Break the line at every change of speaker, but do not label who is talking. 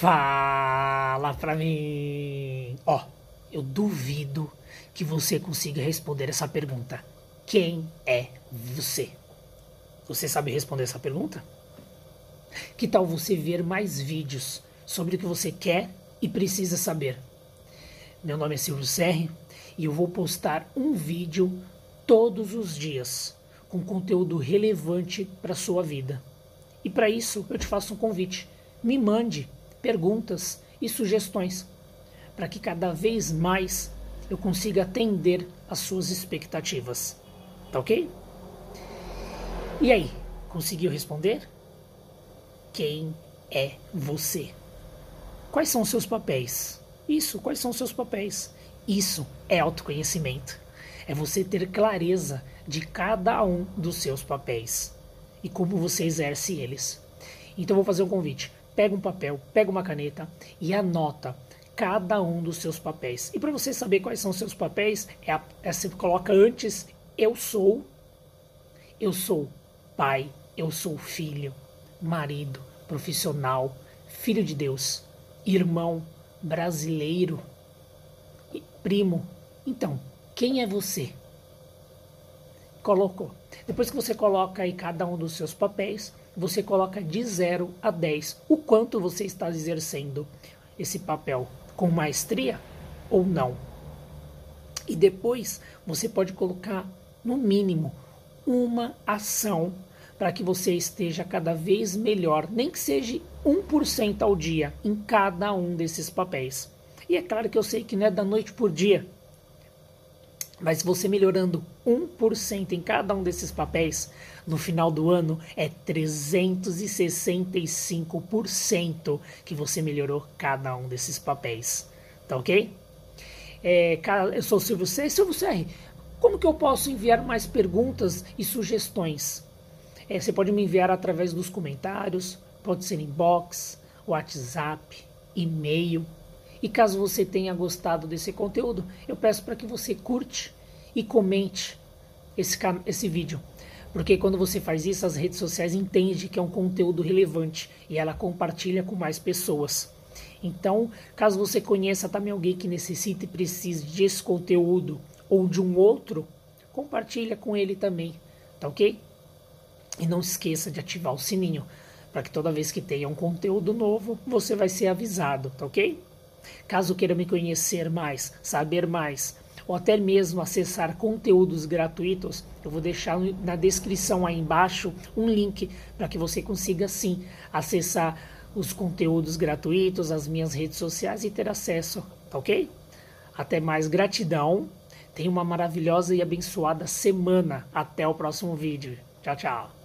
Fala pra mim! Ó, eu duvido que você consiga responder essa pergunta. Quem é você? Você sabe responder essa pergunta? Que tal você ver mais vídeos sobre o que você quer e precisa saber? Meu nome é Silvio Serri e eu vou postar um vídeo todos os dias com conteúdo relevante para sua vida. E para isso eu te faço um convite. Me mande perguntas e sugestões para que cada vez mais eu consiga atender às suas expectativas. Tá ok? E aí, conseguiu responder? Quem é você? Quais são os seus papéis? Isso, quais são os seus papéis? Isso é autoconhecimento. É você ter clareza de cada um dos seus papéis e como você exerce eles. Então vou fazer um convite pega um papel, pega uma caneta e anota cada um dos seus papéis. E para você saber quais são os seus papéis, é, a, é você coloca antes eu sou, eu sou pai, eu sou filho, marido, profissional, filho de Deus, irmão, brasileiro, primo. Então, quem é você? Colocou. Depois que você coloca aí cada um dos seus papéis, você coloca de 0 a 10 o quanto você está exercendo esse papel com maestria ou não. E depois você pode colocar no mínimo uma ação para que você esteja cada vez melhor, nem que seja 1% ao dia em cada um desses papéis. E é claro que eu sei que não é da noite por dia, mas você melhorando 1% em cada um desses papéis, no final do ano é 365% que você melhorou cada um desses papéis. Tá ok? É, eu sou o Silvio C. Silvio. Como que eu posso enviar mais perguntas e sugestões? É, você pode me enviar através dos comentários, pode ser inbox, WhatsApp, e-mail. E caso você tenha gostado desse conteúdo, eu peço para que você curte e comente esse, esse vídeo. Porque quando você faz isso, as redes sociais entendem que é um conteúdo relevante e ela compartilha com mais pessoas. Então, caso você conheça também alguém que necessite e precise desse conteúdo ou de um outro, compartilha com ele também, tá ok? E não esqueça de ativar o sininho para que toda vez que tenha um conteúdo novo, você vai ser avisado, tá ok? Caso queira me conhecer mais, saber mais, ou até mesmo acessar conteúdos gratuitos, eu vou deixar na descrição aí embaixo um link para que você consiga sim acessar os conteúdos gratuitos, as minhas redes sociais e ter acesso, tá ok? Até mais, gratidão. Tenha uma maravilhosa e abençoada semana. Até o próximo vídeo. Tchau, tchau.